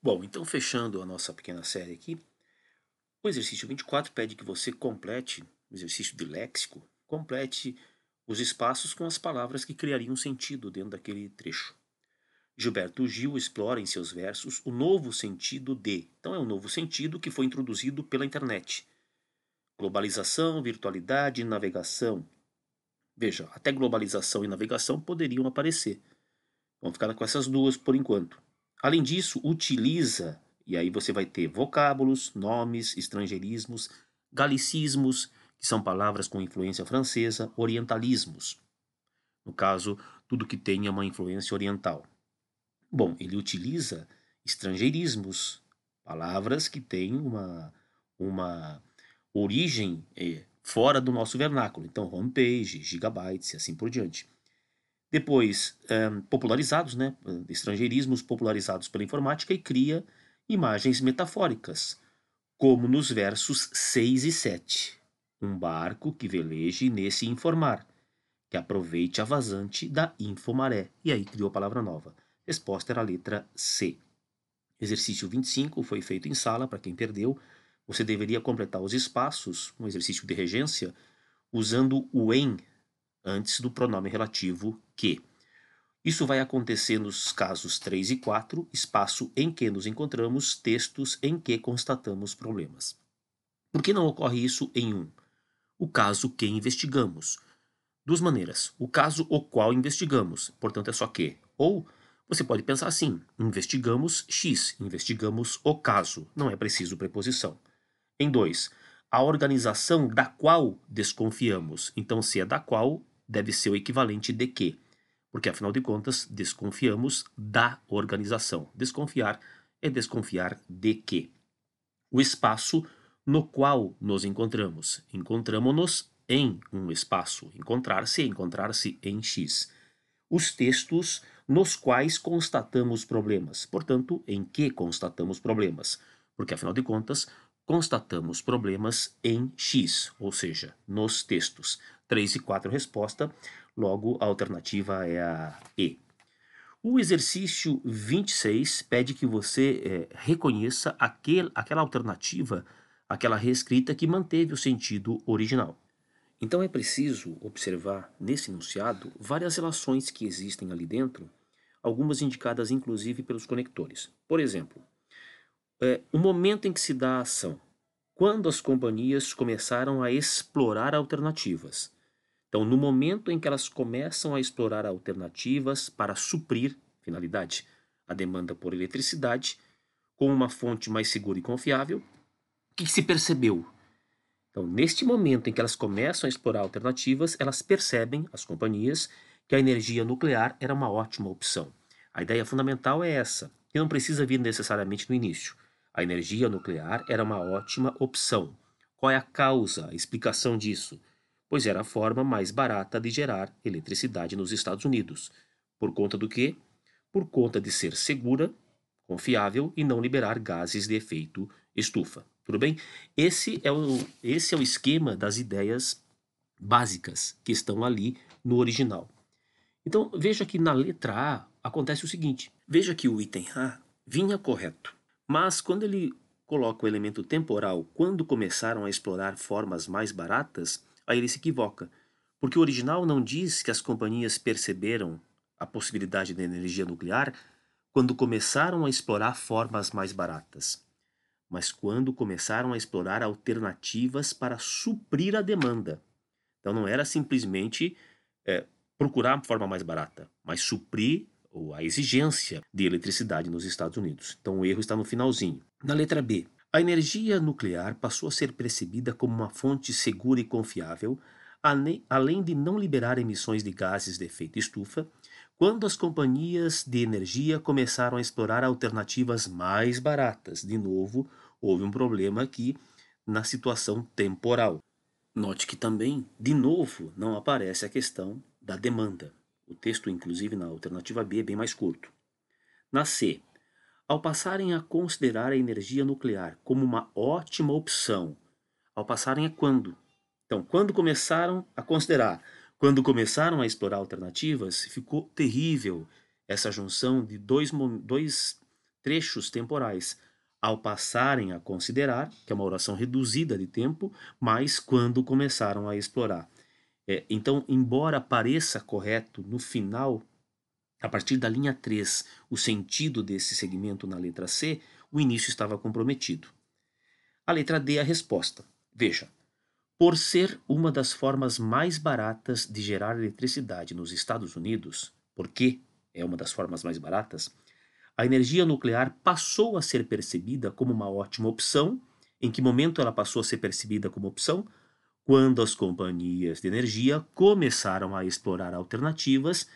Bom, então fechando a nossa pequena série aqui, o exercício 24 pede que você complete, o exercício de léxico, complete os espaços com as palavras que criariam sentido dentro daquele trecho. Gilberto Gil explora em seus versos o novo sentido de. Então é um novo sentido que foi introduzido pela internet. Globalização, virtualidade, navegação. Veja, até globalização e navegação poderiam aparecer. Vamos ficar com essas duas por enquanto. Além disso, utiliza, e aí você vai ter vocábulos, nomes, estrangeirismos, galicismos, que são palavras com influência francesa, orientalismos. No caso, tudo que tenha uma influência oriental. Bom, ele utiliza estrangeirismos, palavras que têm uma, uma origem é, fora do nosso vernáculo. Então, homepage, gigabytes e assim por diante. Depois, é, popularizados, né, estrangeirismos popularizados pela informática e cria imagens metafóricas, como nos versos 6 e 7. Um barco que veleje nesse informar, que aproveite a vazante da infomaré. E aí criou a palavra nova. Resposta era a letra C. Exercício 25 foi feito em sala, para quem perdeu. Você deveria completar os espaços, um exercício de regência, usando o em antes do pronome relativo que. Isso vai acontecer nos casos 3 e 4, espaço em que nos encontramos, textos em que constatamos problemas. Por que não ocorre isso em um? O caso que investigamos. Duas maneiras. O caso o qual investigamos, portanto é só que. Ou você pode pensar assim: investigamos X, investigamos o caso, não é preciso preposição. Em 2, a organização da qual desconfiamos. Então, se é da qual, deve ser o equivalente de que, porque afinal de contas, desconfiamos da organização. Desconfiar é desconfiar de que. O espaço no qual nos encontramos. Encontramos-nos em um espaço. Encontrar-se é encontrar-se em X. Os textos nos quais constatamos problemas. Portanto, em que constatamos problemas? Porque, afinal de contas, constatamos problemas em X, ou seja, nos textos. 3 e 4 resposta, logo a alternativa é a E. O exercício 26 pede que você é, reconheça aquel, aquela alternativa, aquela reescrita que manteve o sentido original. Então é preciso observar nesse enunciado várias relações que existem ali dentro algumas indicadas inclusive pelos conectores. Por exemplo, é, o momento em que se dá a ação, quando as companhias começaram a explorar alternativas. Então, no momento em que elas começam a explorar alternativas para suprir, finalidade, a demanda por eletricidade, com uma fonte mais segura e confiável, o que se percebeu? Então, neste momento em que elas começam a explorar alternativas, elas percebem, as companhias, que a energia nuclear era uma ótima opção. A ideia fundamental é essa, que não precisa vir necessariamente no início. A energia nuclear era uma ótima opção. Qual é a causa, a explicação disso? Pois era a forma mais barata de gerar eletricidade nos Estados Unidos. Por conta do quê? Por conta de ser segura, confiável e não liberar gases de efeito estufa. Tudo bem? Esse é o, esse é o esquema das ideias básicas que estão ali no original. Então veja que na letra A acontece o seguinte: veja que o item A vinha correto, mas quando ele coloca o elemento temporal quando começaram a explorar formas mais baratas, aí ele se equivoca, porque o original não diz que as companhias perceberam a possibilidade da energia nuclear quando começaram a explorar formas mais baratas, mas quando começaram a explorar alternativas para suprir a demanda. Então não era simplesmente é, procurar a forma mais barata, mas suprir a exigência de eletricidade nos Estados Unidos. Então o erro está no finalzinho. Na letra B, a energia nuclear passou a ser percebida como uma fonte segura e confiável, além de não liberar emissões de gases de efeito estufa, quando as companhias de energia começaram a explorar alternativas mais baratas. De novo, houve um problema aqui na situação temporal. Note que também, de novo, não aparece a questão da demanda. O texto, inclusive, na alternativa B é bem mais curto. Na C, ao passarem a considerar a energia nuclear como uma ótima opção, ao passarem a quando? Então, quando começaram a considerar, quando começaram a explorar alternativas, ficou terrível essa junção de dois, dois, trechos temporais, ao passarem a considerar que é uma oração reduzida de tempo, mas quando começaram a explorar. É, então, embora pareça correto no final, a partir da linha 3, o sentido desse segmento na letra C, o início estava comprometido. A letra D é a resposta. Veja, por ser uma das formas mais baratas de gerar eletricidade nos Estados Unidos, porque é uma das formas mais baratas, a energia nuclear passou a ser percebida como uma ótima opção. Em que momento ela passou a ser percebida como opção? Quando as companhias de energia começaram a explorar alternativas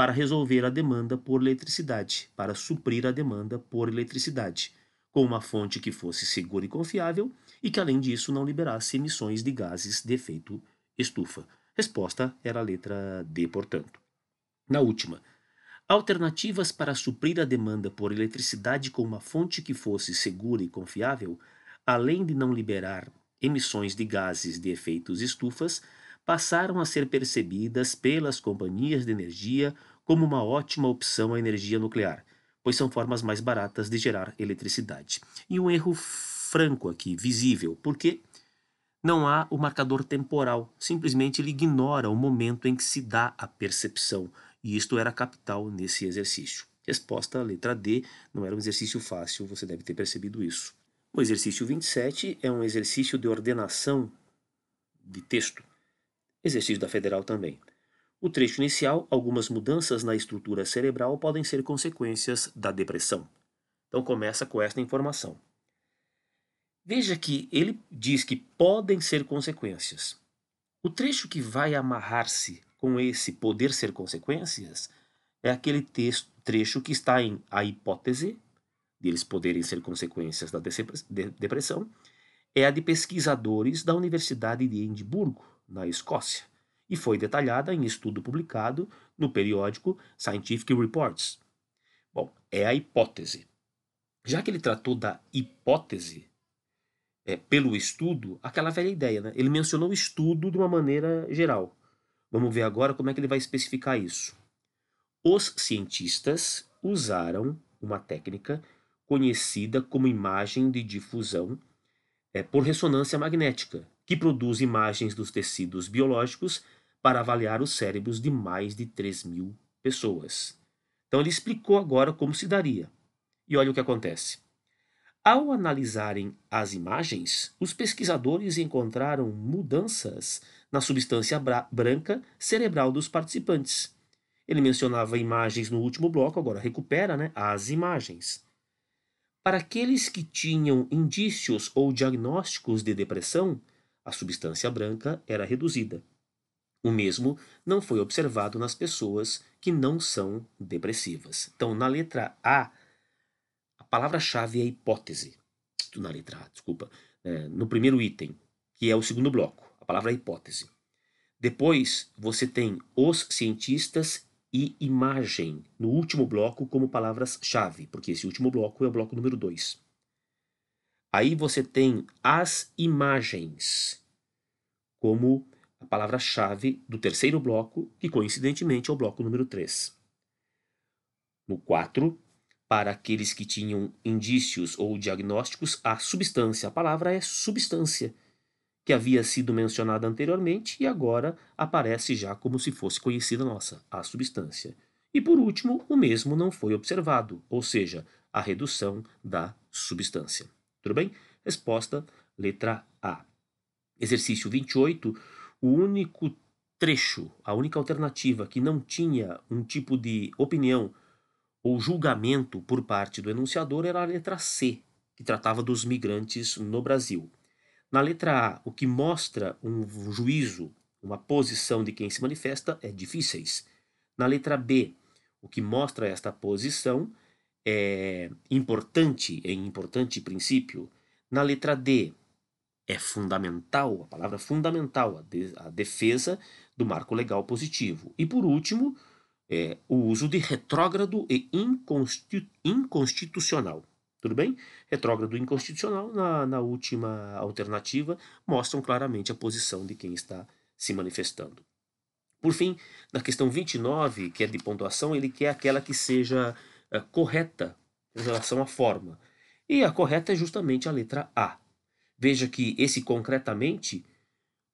para resolver a demanda por eletricidade, para suprir a demanda por eletricidade, com uma fonte que fosse segura e confiável e que, além disso, não liberasse emissões de gases de efeito estufa. Resposta era a letra D, portanto. Na última, alternativas para suprir a demanda por eletricidade com uma fonte que fosse segura e confiável, além de não liberar emissões de gases de efeitos estufas, passaram a ser percebidas pelas companhias de energia como uma ótima opção à energia nuclear, pois são formas mais baratas de gerar eletricidade. E um erro franco aqui, visível, porque não há o marcador temporal, simplesmente ele ignora o momento em que se dá a percepção, e isto era capital nesse exercício. Resposta, letra D, não era um exercício fácil, você deve ter percebido isso. O exercício 27 é um exercício de ordenação de texto, exercício da Federal também. O trecho inicial, algumas mudanças na estrutura cerebral podem ser consequências da depressão. Então começa com esta informação. Veja que ele diz que podem ser consequências. O trecho que vai amarrar-se com esse poder ser consequências é aquele texto, trecho que está em a hipótese deles poderem ser consequências da depressão, é a de pesquisadores da Universidade de Edimburgo, na Escócia e foi detalhada em estudo publicado no periódico Scientific Reports. Bom, é a hipótese. Já que ele tratou da hipótese é, pelo estudo, aquela velha ideia, né? Ele mencionou o estudo de uma maneira geral. Vamos ver agora como é que ele vai especificar isso. Os cientistas usaram uma técnica conhecida como imagem de difusão é, por ressonância magnética, que produz imagens dos tecidos biológicos para avaliar os cérebros de mais de 3 mil pessoas. Então ele explicou agora como se daria. E olha o que acontece. Ao analisarem as imagens, os pesquisadores encontraram mudanças na substância branca cerebral dos participantes. Ele mencionava imagens no último bloco, agora recupera né, as imagens. Para aqueles que tinham indícios ou diagnósticos de depressão, a substância branca era reduzida. O mesmo não foi observado nas pessoas que não são depressivas. Então, na letra A, a palavra-chave é hipótese. Na letra A, desculpa. É, no primeiro item, que é o segundo bloco, a palavra é hipótese. Depois, você tem os cientistas e imagem no último bloco como palavras-chave, porque esse último bloco é o bloco número 2. Aí você tem as imagens como a palavra-chave do terceiro bloco, que coincidentemente é o bloco número 3. No 4, para aqueles que tinham indícios ou diagnósticos, a substância, a palavra é substância, que havia sido mencionada anteriormente e agora aparece já como se fosse conhecida nossa, a substância. E por último, o mesmo não foi observado, ou seja, a redução da substância. Tudo bem? Resposta, letra A. Exercício 28 o único trecho, a única alternativa que não tinha um tipo de opinião ou julgamento por parte do enunciador era a letra C, que tratava dos migrantes no Brasil. Na letra A, o que mostra um juízo, uma posição de quem se manifesta é difíceis. Na letra B, o que mostra esta posição é importante, é importante princípio. Na letra D, é fundamental, a palavra fundamental, a, de, a defesa do marco legal positivo. E por último, é, o uso de retrógrado e inconstitucional. Tudo bem? Retrógrado e inconstitucional, na, na última alternativa, mostram claramente a posição de quem está se manifestando. Por fim, na questão 29, que é de pontuação, ele quer aquela que seja é, correta em relação à forma. E a correta é justamente a letra A. Veja que esse concretamente,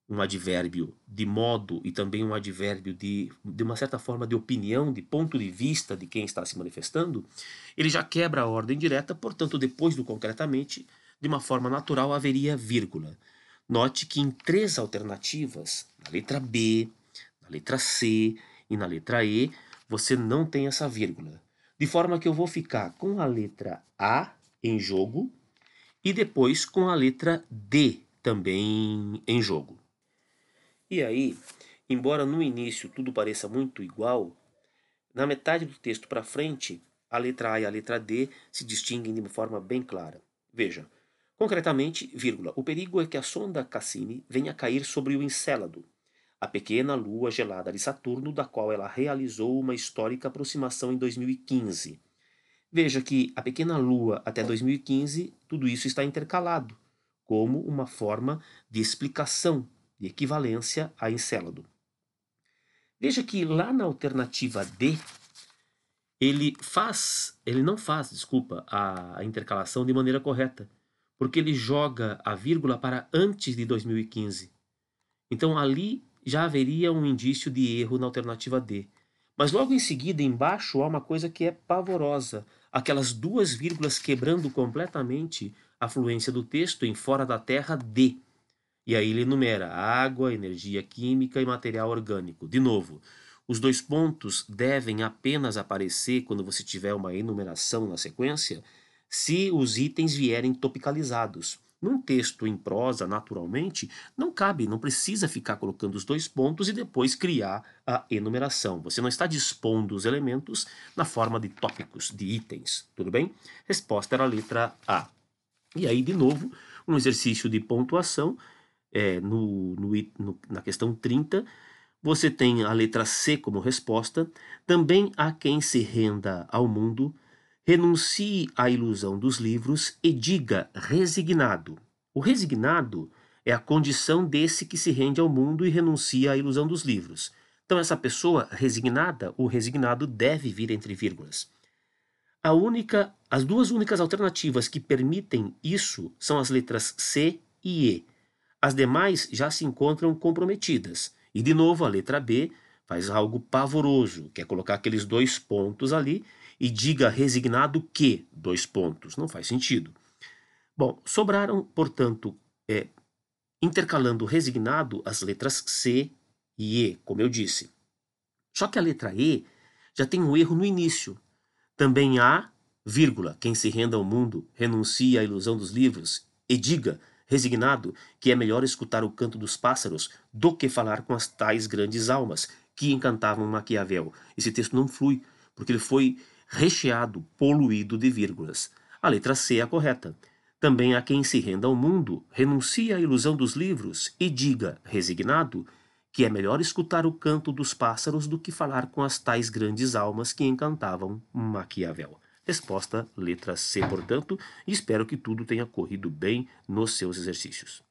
um advérbio de modo e também um advérbio de, de uma certa forma de opinião, de ponto de vista de quem está se manifestando, ele já quebra a ordem direta, portanto, depois do concretamente, de uma forma natural haveria vírgula. Note que em três alternativas, na letra B, na letra C e na letra E, você não tem essa vírgula. De forma que eu vou ficar com a letra A em jogo e depois com a letra D também em jogo. E aí, embora no início tudo pareça muito igual, na metade do texto para frente, a letra A e a letra D se distinguem de uma forma bem clara. Veja, concretamente, vírgula, o perigo é que a sonda Cassini venha cair sobre o Encélado, a pequena lua gelada de Saturno, da qual ela realizou uma histórica aproximação em 2015. Veja que a pequena lua até 2015, tudo isso está intercalado, como uma forma de explicação, de equivalência a Encélado. Veja que lá na alternativa D, ele faz, ele não faz, desculpa, a, a intercalação de maneira correta, porque ele joga a vírgula para antes de 2015. Então ali já haveria um indício de erro na alternativa D. Mas logo em seguida, embaixo, há uma coisa que é pavorosa: aquelas duas vírgulas quebrando completamente a fluência do texto em fora da terra D. E aí ele enumera água, energia química e material orgânico. De novo, os dois pontos devem apenas aparecer quando você tiver uma enumeração na sequência se os itens vierem topicalizados. Num texto em prosa, naturalmente, não cabe, não precisa ficar colocando os dois pontos e depois criar a enumeração. Você não está dispondo os elementos na forma de tópicos, de itens, tudo bem? Resposta era a letra A. E aí, de novo, um exercício de pontuação é, no, no, no, na questão 30. Você tem a letra C como resposta. Também há quem se renda ao mundo renuncie à ilusão dos livros e diga resignado. O resignado é a condição desse que se rende ao mundo e renuncia à ilusão dos livros. Então, essa pessoa resignada, o resignado, deve vir entre vírgulas. A única, as duas únicas alternativas que permitem isso são as letras C e E. As demais já se encontram comprometidas. E, de novo, a letra B faz algo pavoroso, que é colocar aqueles dois pontos ali e diga resignado que, dois pontos, não faz sentido. Bom, sobraram, portanto, é, intercalando resignado as letras C e E, como eu disse. Só que a letra E já tem um erro no início. Também há, vírgula, quem se renda ao mundo renuncia à ilusão dos livros e diga, resignado, que é melhor escutar o canto dos pássaros do que falar com as tais grandes almas que encantavam Maquiavel. Esse texto não flui, porque ele foi recheado, poluído de vírgulas. A letra C é a correta. Também há quem se renda ao mundo, renuncie à ilusão dos livros e diga, resignado, que é melhor escutar o canto dos pássaros do que falar com as tais grandes almas que encantavam Maquiavel. Resposta letra C, portanto, e espero que tudo tenha corrido bem nos seus exercícios.